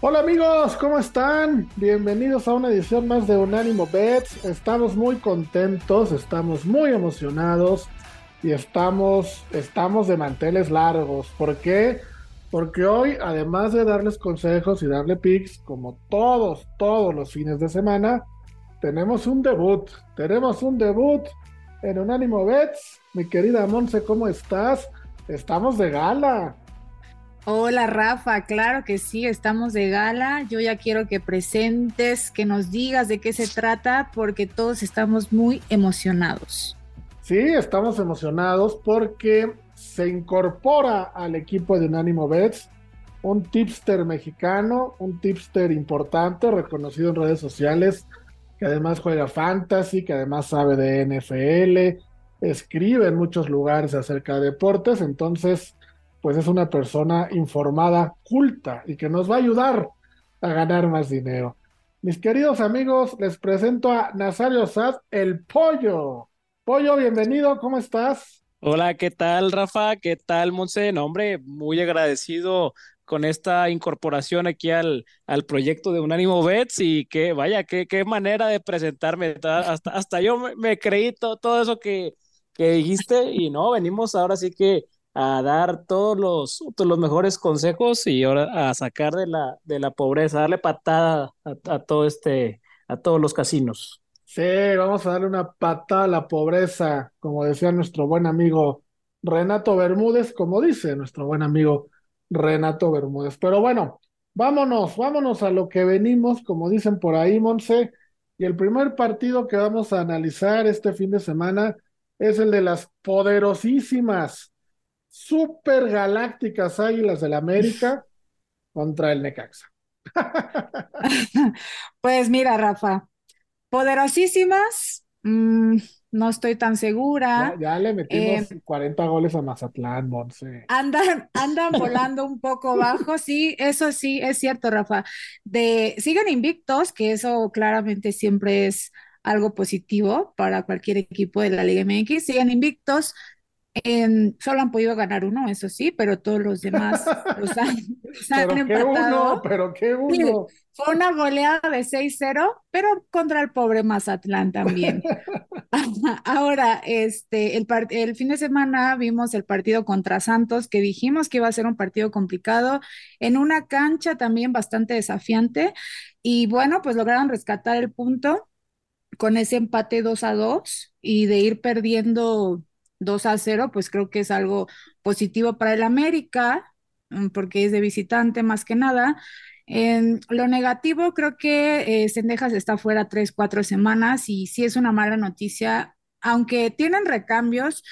Hola amigos, ¿cómo están? Bienvenidos a una edición más de Unánimo Bets. Estamos muy contentos, estamos muy emocionados y estamos, estamos de manteles largos. ¿Por qué? Porque hoy, además de darles consejos y darle picks, como todos, todos los fines de semana, tenemos un debut. Tenemos un debut en Unánimo Bets. Mi querida Monse, ¿cómo estás? Estamos de gala. Hola Rafa, claro que sí, estamos de gala. Yo ya quiero que presentes, que nos digas de qué se trata, porque todos estamos muy emocionados. Sí, estamos emocionados porque se incorpora al equipo de Unánimo Bets un tipster mexicano, un tipster importante, reconocido en redes sociales, que además juega fantasy, que además sabe de NFL, escribe en muchos lugares acerca de deportes, entonces pues es una persona informada, culta y que nos va a ayudar a ganar más dinero. Mis queridos amigos, les presento a Nazario Sad, el pollo. Pollo, bienvenido, ¿cómo estás? Hola, ¿qué tal, Rafa? ¿Qué tal, Monse? No, hombre, muy agradecido con esta incorporación aquí al, al proyecto de Unánimo Bets y que vaya, qué, qué manera de presentarme. Hasta, hasta yo me, creí todo eso que, que dijiste y no, venimos ahora sí que a dar todos los, los mejores consejos y ahora a sacar de la, de la pobreza, darle patada a, todo este, a todos los casinos. Sí, vamos a darle una patada a la pobreza, como decía nuestro buen amigo Renato Bermúdez, como dice nuestro buen amigo Renato Bermúdez. Pero bueno, vámonos, vámonos a lo que venimos, como dicen por ahí, Monse. Y el primer partido que vamos a analizar este fin de semana es el de las poderosísimas super galácticas Águilas del América contra el Necaxa. pues mira, Rafa, poderosísimas, mm, no estoy tan segura. Ya, le metimos 40 eh, goles a Mazatlán, Monse. Andan, andan volando un poco bajo, sí, eso sí, es cierto, Rafa. De, siguen invictos, que eso claramente siempre es algo positivo para cualquier equipo de la Liga MX, siguen invictos, solo han podido ganar uno, eso sí, pero todos los demás los han, pero empatado. Qué uno, pero qué uno. fue una goleada de 6-0, pero contra el pobre Mazatlán también. Ahora, este, el, el fin de semana vimos el partido contra Santos, que dijimos que iba a ser un partido complicado, en una cancha también bastante desafiante, y bueno, pues lograron rescatar el punto con ese empate 2 a 2 y de ir perdiendo 2 a 0, pues creo que es algo positivo para el América, mm, porque es de visitante más que nada. En lo negativo, creo que eh, está fuera tres, cuatro semanas y sí es una mala noticia, aunque tienen recambios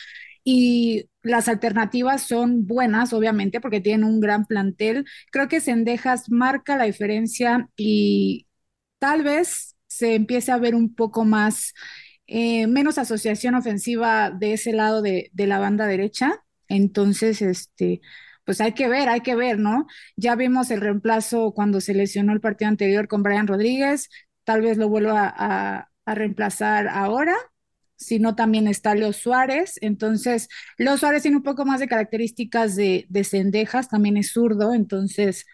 y las alternativas son buenas, obviamente, porque tienen un gran plantel. Creo que Sendejas marca la diferencia y tal vez se empiece a ver un poco más eh, menos asociación ofensiva de ese lado de, la banda derecha. Entonces, este, pues hay que ver, hay que ver, ¿no? Ya vimos el reemplazo cuando se lesionó el partido anterior con Brian Rodríguez, tal vez lo vuelva a, reemplazar ahora, si no también está Leo Suárez. Entonces, Leo Suárez tiene un poco más de características de, de cendejas, también es zurdo, entonces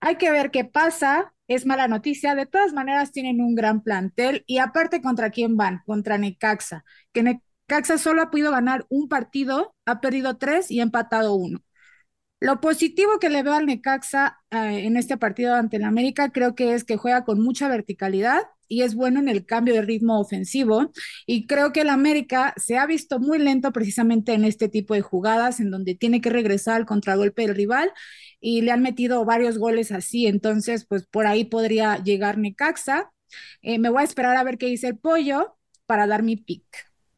hay que ver qué pasa es mala noticia. De todas maneras, tienen un gran plantel y aparte, ¿contra quién van? Contra Necaxa, que Necaxa solo ha podido ganar un partido, ha perdido tres y ha empatado uno. Lo positivo que le veo al Necaxa eh, en este partido ante el América creo que es que juega con mucha verticalidad y es bueno en el cambio de ritmo ofensivo. Y creo que el América se ha visto muy lento precisamente en este tipo de jugadas, en donde tiene que regresar al contragolpe del rival y le han metido varios goles así. Entonces, pues por ahí podría llegar Necaxa. Eh, me voy a esperar a ver qué dice el pollo para dar mi pick.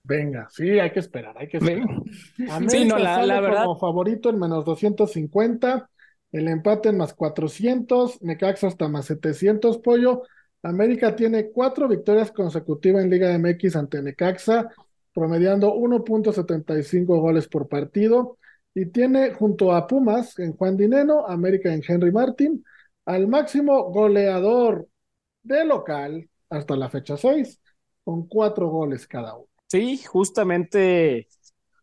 Venga, sí, hay que esperar, hay que esperar. sí, no, la, verdad. Como favorito en menos 250, el empate en más 400, Necaxa hasta más 700, pollo. América tiene cuatro victorias consecutivas en Liga MX ante Necaxa, promediando 1.75 goles por partido. Y tiene junto a Pumas en Juan Dineno, América en Henry Martin, al máximo goleador de local hasta la fecha 6, con cuatro goles cada uno. Sí, justamente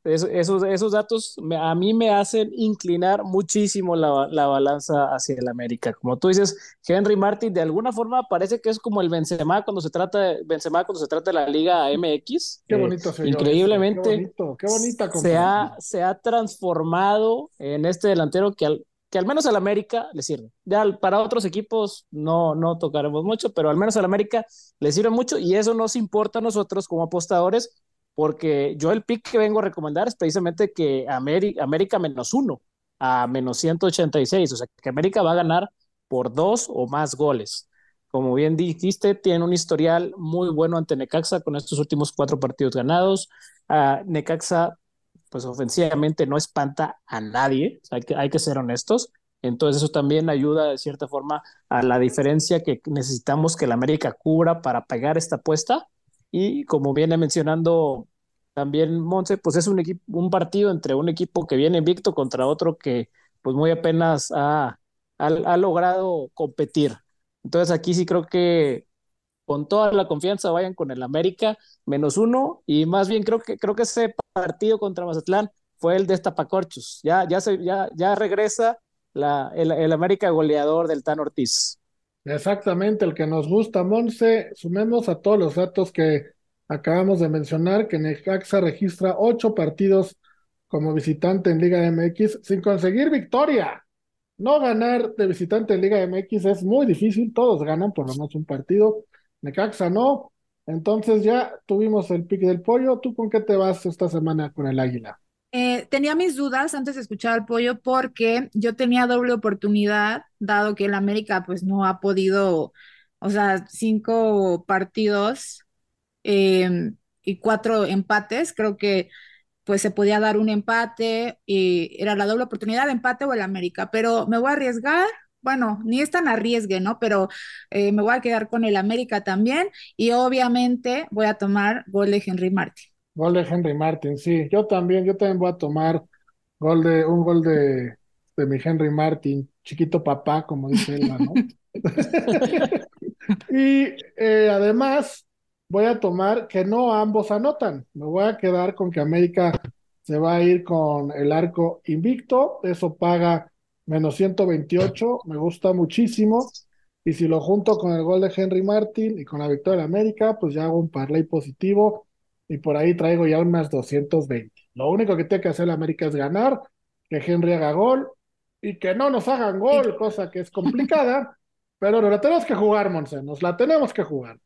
esos, esos datos a mí me hacen inclinar muchísimo la, la, balanza hacia el América. Como tú dices, Henry Martin de alguna forma parece que es como el Benzema cuando se trata de, Benzema cuando se trata de la Liga MX. Qué bonito eh, Increíblemente qué, bonita se ha, se ha transformado en este delantero que al, que al menos al América le sirve. Ya para otros equipos no, no tocaremos mucho, pero al menos al América le sirve mucho y eso nos importa a nosotros como apostadores porque yo el pick que vengo a recomendar es precisamente que América, menos uno a menos 186, o sea que América va a ganar por dos o más goles. Como bien dijiste, tiene un historial muy bueno ante Necaxa con estos últimos cuatro partidos ganados. Uh, Necaxa, pues ofensivamente no espanta a nadie, hay, que, hay que ser honestos. Entonces eso también ayuda de cierta forma a la diferencia que necesitamos que la América cubra para pegar esta apuesta y como viene mencionando también Monse, pues es un, equipo, un partido entre un equipo que viene invicto contra otro que pues muy apenas ha, ha, logrado competir. Entonces aquí sí creo que con toda la confianza vayan con el América menos uno y más bien creo que creo que ese partido contra Mazatlán fue el de Estapacorchos. Ya, ya, se, ya, ya regresa el, el América goleador del Tan Ortiz. Exactamente, el que nos gusta, Monse. Sumemos a todos los datos que acabamos de mencionar, que Necaxa registra ocho partidos como visitante en Liga MX sin conseguir victoria. No ganar de visitante en Liga MX es muy difícil, todos ganan por lo menos un partido. Necaxa no. Entonces ya tuvimos el pick del pollo. ¿Tú con qué te vas esta semana con el Águila? Eh, tenía mis dudas antes de escuchar al pollo porque yo tenía doble oportunidad, dado que el América pues no ha podido, o sea, cinco partidos em, y cuatro empates, creo que pues se podía dar un empate y era la doble oportunidad empate o el América, pero me voy a arriesgar. Bueno, ni es tan arriesgue, ¿no? Pero eh, me voy a quedar con el América también y obviamente voy a tomar gol de Henry Martin. Gol de Henry Martin, sí. Yo también, yo también voy a tomar gol de, un gol de, de mi Henry Martin, chiquito papá, como dice él, ¿no? y eh, además voy a tomar que no ambos anotan. Me voy a quedar con que América se va a ir con el arco invicto. Eso paga menos 128. Me gusta muchísimo. Y si lo junto con el gol de Henry Martin y con la victoria de América, pues ya hago un parlay positivo y por ahí traigo ya unas 220. Lo único que tiene que hacer la América es ganar, que Henry haga gol y que no nos hagan gol, cosa que es complicada, pero no la tenemos que jugar, Monse, nos la tenemos que jugar.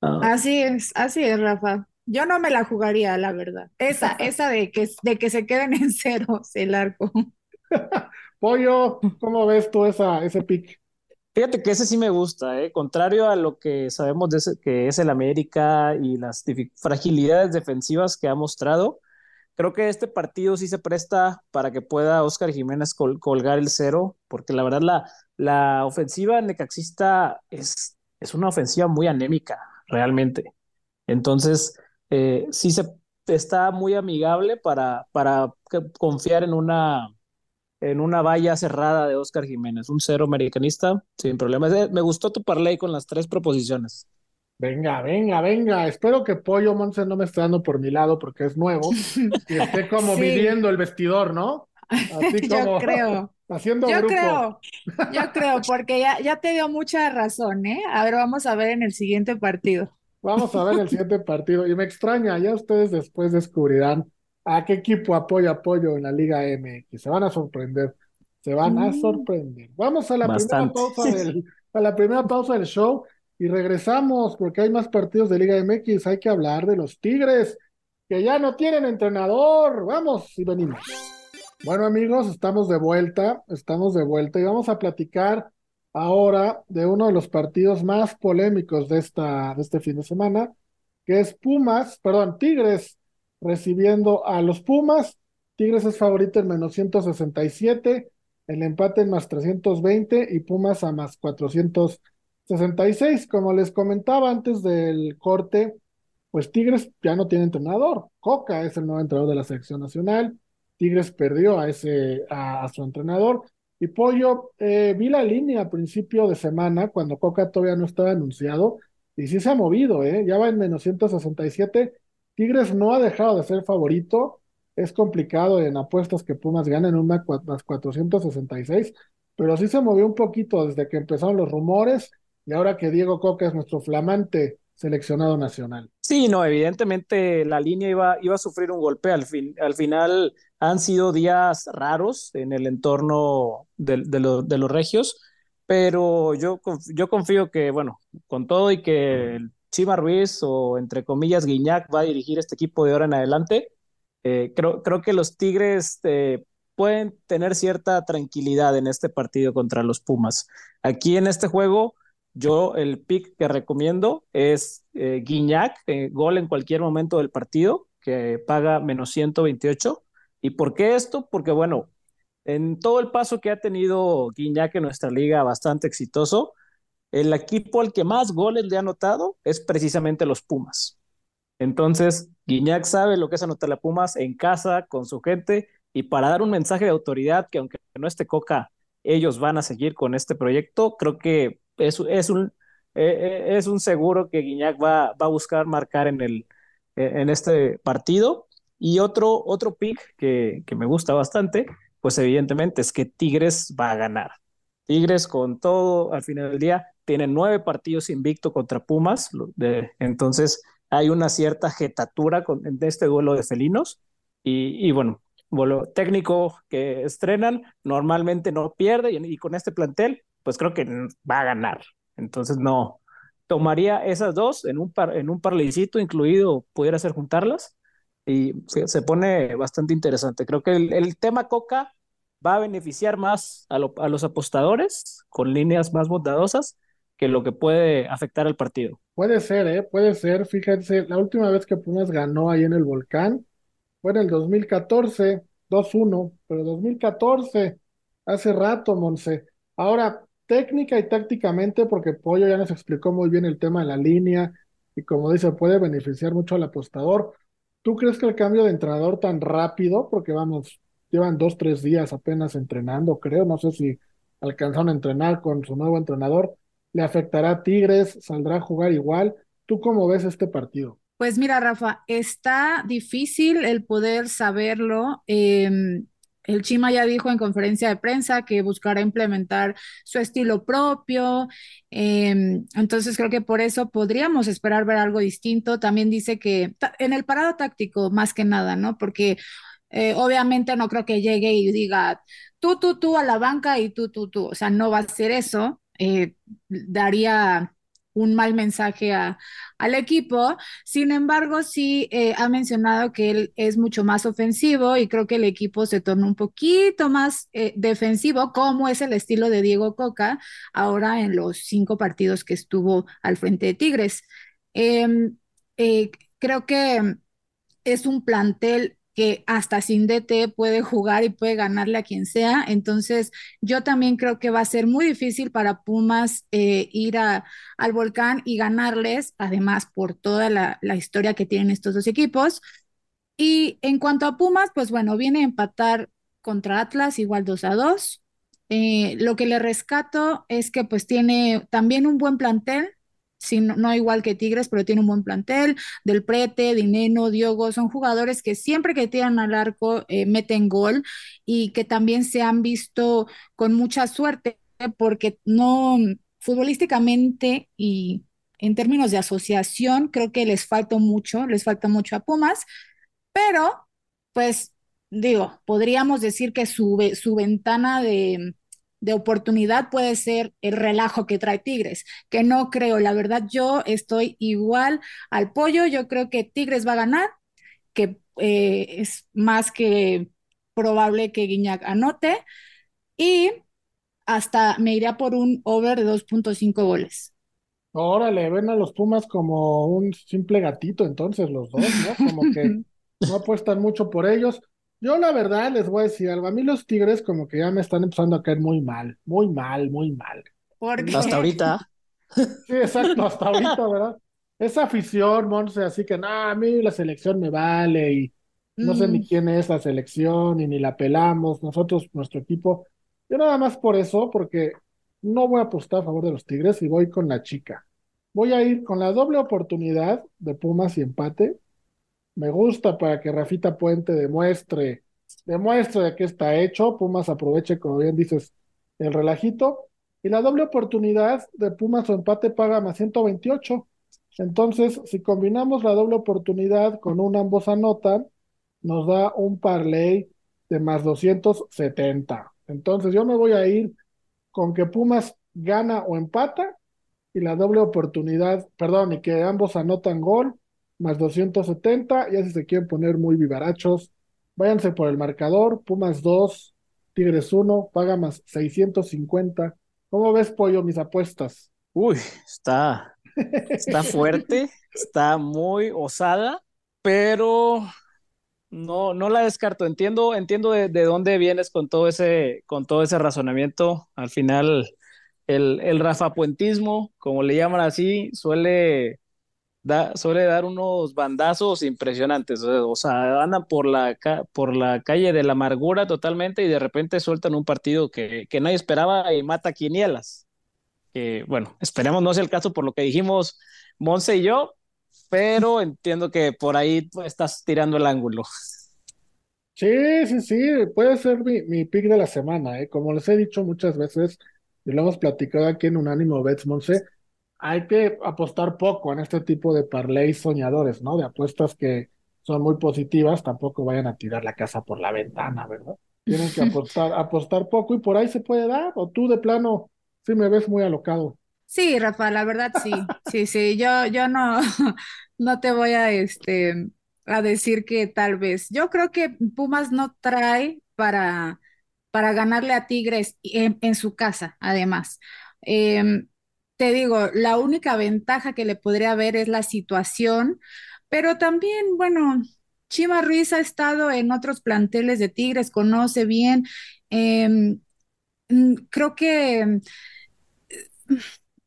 Ah. Así es, así es, Rafa. Yo no me la jugaría, la verdad. Esa, esa de que, de que se queden en ceros el arco. Pollo, ¿cómo ves tú esa, ese pick? Fíjate que ese sí me gusta, ¿eh? contrario a lo que sabemos de ese, que es el América y las fragilidades defensivas que ha mostrado. Creo que este partido sí se presta para que pueda Oscar Jiménez colgar el cero, porque la verdad la, la ofensiva necaxista es, es una ofensiva muy anémica, realmente. Entonces, eh, sí se está muy amigable para, para confiar en una en una valla cerrada de Oscar Jiménez, un cero americanista, sin problemas. Eh, me gustó tu parlay con las tres proposiciones. Venga, venga, venga. Espero que Pollo Monse no me esté dando por mi lado porque es nuevo y esté como midiendo el vestidor, ¿no? Así como yo creo. haciendo yo grupo. creo, yo creo, porque ya, ya te dio mucha razón, ¿eh? A ver, vamos a ver en el siguiente partido. Vamos a ver el siguiente partido. Y me extraña, ya ustedes después descubrirán ¿A qué equipo apoyo apoyo en la Liga MX? Se van a sorprender. Se van a mm. sorprender. Vamos a la primera pausa del, a la primera pausa del show y regresamos porque hay más partidos de Liga MX. Hay que hablar de los Tigres que ya no tienen entrenador. Vamos y venimos. Bueno amigos, estamos de vuelta, estamos de vuelta y vamos a platicar ahora de uno de los partidos más polémicos de, esta, de este fin de semana, que es Pumas, perdón, Tigres recibiendo a los Pumas. Tigres es favorito en menos 167, el empate en más 320 y Pumas a más 400 66, como les comentaba antes del corte, pues Tigres ya no tiene entrenador. Coca es el nuevo entrenador de la selección nacional. Tigres perdió a ese a, su entrenador. Y Pollo, eh, vi la línea a principio de semana cuando Coca todavía no estaba anunciado y sí se ha movido, ¿eh? ya va en menos 167. Tigres no ha dejado de ser favorito. Es complicado en apuestas que Pumas ganen un más 466, pero sí se movió un poquito desde que empezaron los rumores y ahora que Diego Coca es nuestro flamante seleccionado nacional. Sí, no, evidentemente la línea iba, iba a sufrir un golpe. Al, fin, al final han sido días raros en el entorno de, los regios, pero yo, yo confío que, bueno, con todo y que Chima Ruiz o entre comillas Guiñac va a dirigir este equipo de ahora en adelante, eh, creo, creo que los Tigres eh, pueden tener cierta tranquilidad en este partido contra los Pumas. Aquí en este juego yo el pick que recomiendo es eh, Guiñac, eh, gol en cualquier momento del partido, que paga menos 128. ¿Y por qué esto? Porque bueno, en todo el paso que ha tenido Guiñac en nuestra liga, bastante exitoso, el equipo al que más goles le ha anotado es precisamente los Pumas. Entonces, Guiñac sabe lo que es anotar a Pumas en casa, con su gente, y para dar un mensaje de autoridad que aunque no esté Coca, ellos van a seguir con este proyecto, creo que es, es, un, eh, eh, es un seguro que Guiñac va, va a buscar marcar en, el, eh, en este partido. Y otro, otro pick que, que me gusta bastante, pues evidentemente es que Tigres va a ganar. Tigres con todo, al final del día, tiene nueve partidos invicto contra Pumas, de, entonces hay una cierta jetatura con, en este duelo de felinos. Y, y bueno, técnico que estrenan normalmente no pierde y, y, con este plantel pues creo que va a ganar. Entonces no, tomaría esas dos en un, par, en un parlecito incluido, pudiera ser juntarlas y se, se pone bastante interesante. Creo que el, el, tema Coca va a beneficiar más a, lo, a los apostadores con líneas más bondadosas que lo que puede afectar al partido. Puede ser, ¿eh? Puede ser. Fíjense, la última vez que Pumas ganó ahí en el Volcán fue en el 2014, 2-1, pero 2014, hace rato, Monse. Ahora, técnica y tácticamente, porque Pollo ya nos explicó muy bien el tema de la línea y como dice, puede beneficiar mucho al apostador. ¿Tú crees que el cambio de entrenador tan rápido, porque vamos, llevan dos, tres días apenas entrenando, creo, no sé si alcanzaron a entrenar con su nuevo entrenador, le afectará a Tigres, saldrá a jugar igual? ¿Tú cómo ves este partido? Pues mira, Rafa, está difícil el poder saberlo. Eh, el Chima ya dijo en conferencia de prensa que buscará implementar su estilo propio, eh, entonces creo que por eso podríamos esperar ver algo distinto. También dice que en el parado táctico, más que nada, ¿no? Porque eh, obviamente no creo que llegue y diga tú, tú, tú a la banca y tú, tú, tú, o sea, no va a ser eso. Eh, daría un mal mensaje a, al equipo. Sin embargo, sí eh, ha mencionado que él es mucho más ofensivo y creo que el equipo se torna un poquito más eh, defensivo, como es el estilo de Diego Coca ahora en los cinco partidos que estuvo al frente de Tigres. Em, creo que es un plantel que hasta sin DT puede jugar y puede ganarle a quien sea. Entonces, yo también creo que va a ser muy difícil para Pumas eh, ir al volcán y ganarles, además por toda la, la, historia que tienen estos dos equipos. Y en cuanto a Pumas, pues bueno, viene a empatar contra Atlas igual 2 a 2. Eh, lo que le rescato es que pues tiene también un buen plantel, no, igual que Tigres, pero tiene un buen plantel, Del Prete, Dineno, Diogo, son jugadores que siempre que tiran al arco eh, meten gol y que también se han visto con mucha suerte porque no futbolísticamente y en términos de asociación creo que les falta mucho, les falta mucho a Pumas, pero pues digo, podríamos decir que su, su ventana de de oportunidad puede ser el relajo que trae Tigres, que no creo, la verdad yo estoy igual al pollo, yo creo que Tigres va a ganar, que eh, es más que probable que Guiñac anote y hasta me iría por un over de 2.5 goles. Órale, ven a los Pumas como un simple gatito entonces los dos, ¿no? Como que no apuestan mucho por ellos. Yo la verdad les voy a decir algo, a mí los Tigres como que ya me están empezando a caer muy mal, muy mal, muy mal. ¿Por qué? Hasta ahorita. Sí, exacto, hasta ahorita, ¿verdad? Esa afición, Monse, así que, no, a mí la selección me vale y no sé ni Mm, quién es la selección y ni la pelamos, nosotros, nuestro equipo. Yo nada más por eso, porque no voy a apostar a favor de los Tigres y voy con la chica. Voy a ir con la doble oportunidad de Pumas y empate. Me gusta para que Rafita Puente demuestre, demuestre de qué está hecho. Pumas aproveche, como bien dices, el relajito. Y la doble oportunidad de Pumas o empate paga más 128. Entonces, si combinamos la doble oportunidad con un ambos anotan, nos da un parlay de más 270. Entonces, yo me voy a ir con que Pumas gana o empata y la doble oportunidad, perdón, y que ambos anotan gol, más 270, ya si se quieren poner muy vivarachos, váyanse por el marcador, Pumas 2, Tigres 1, paga más 650. ¿Cómo ves, Pollo, mis apuestas? Uy, está, está fuerte, está muy osada, pero no, no la descarto. Entiendo, entiendo de, de dónde vienes con todo ese, con todo ese razonamiento. Al final, el, el rafapuentismo, como le llaman así, suele, da, suele dar unos bandazos impresionantes. O sea, andan por la, por la calle de la amargura totalmente y de repente sueltan un partido que, que nadie esperaba y mata quinielas. Que, bueno, esperemos no sea el caso por lo que dijimos Monse y yo, pero entiendo que por ahí estás tirando el ángulo. Sí, sí, sí, puede ser mi, mi pick de la semana, ¿eh? Como les he dicho muchas veces, y lo hemos platicado aquí en Unánimo Bets, Monse, hay que apostar poco en este tipo de parlays soñadores, ¿no? De apuestas que son muy positivas, tampoco vayan a tirar la casa por la ventana, ¿verdad? Tienen que apostar, apostar poco y por ahí se puede dar, o tú de plano, sí me ves muy alocado. Sí, Rafa, la verdad sí, sí, sí, yo, yo no, no te voy a, este, a decir que tal vez. Yo creo que Pumas no trae para, para ganarle a Tigres en, en su casa, además. Em, te digo, la única ventaja que le podría haber es la situación, pero también, bueno, Chima Ruiz ha estado en otros planteles de Tigres, conoce bien. em, mm, creo que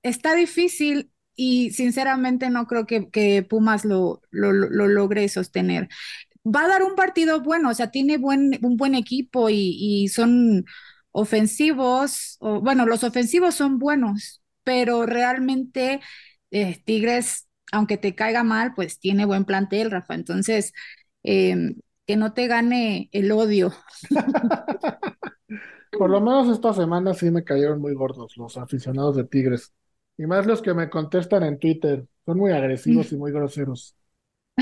está difícil y sinceramente no creo que, Pumas lo, lo, lo- lo logre sostener. Va a dar un partido bueno, o sea, tiene un buen equipo y, son ofensivos, bueno, los ofensivos son buenos, pero realmente eh, Tigres, aunque te caiga mal, pues tiene buen plantel, Rafa. Entonces, eh, que no te gane el odio. Por lo menos esta semana sí me cayeron muy gordos los aficionados de Tigres. Y más los que me contestan en Twitter. Son muy agresivos y muy groseros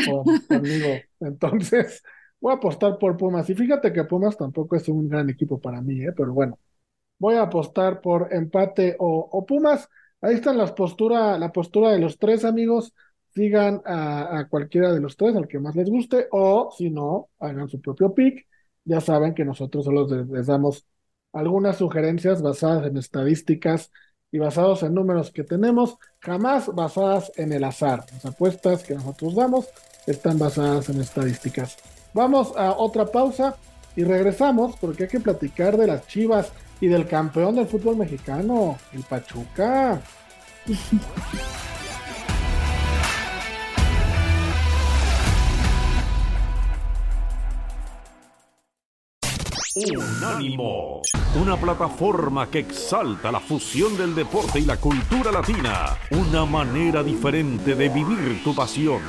con- conmigo. Entonces, voy a apostar por Pumas. Y fíjate que Pumas tampoco es un gran equipo para mí, ¿eh? Pero bueno, voy a apostar por empate o, Pumas. Ahí están las postura, la postura de los tres amigos. Sigan a, a cualquiera de los tres, al que más les guste, o si no, hagan su propio pick. Ya saben que nosotros solo les, les damos algunas sugerencias basadas en estadísticas y basados en números que tenemos, jamás basadas en el azar. Las apuestas que nosotros damos están basadas en estadísticas. Vamos a otra pausa y regresamos porque hay que platicar de las Chivas y del campeón del fútbol mexicano, el Pachuca. Unánimo, una plataforma que exalta la fusión del deporte y la cultura latina, una manera diferente de vivir tu pasión.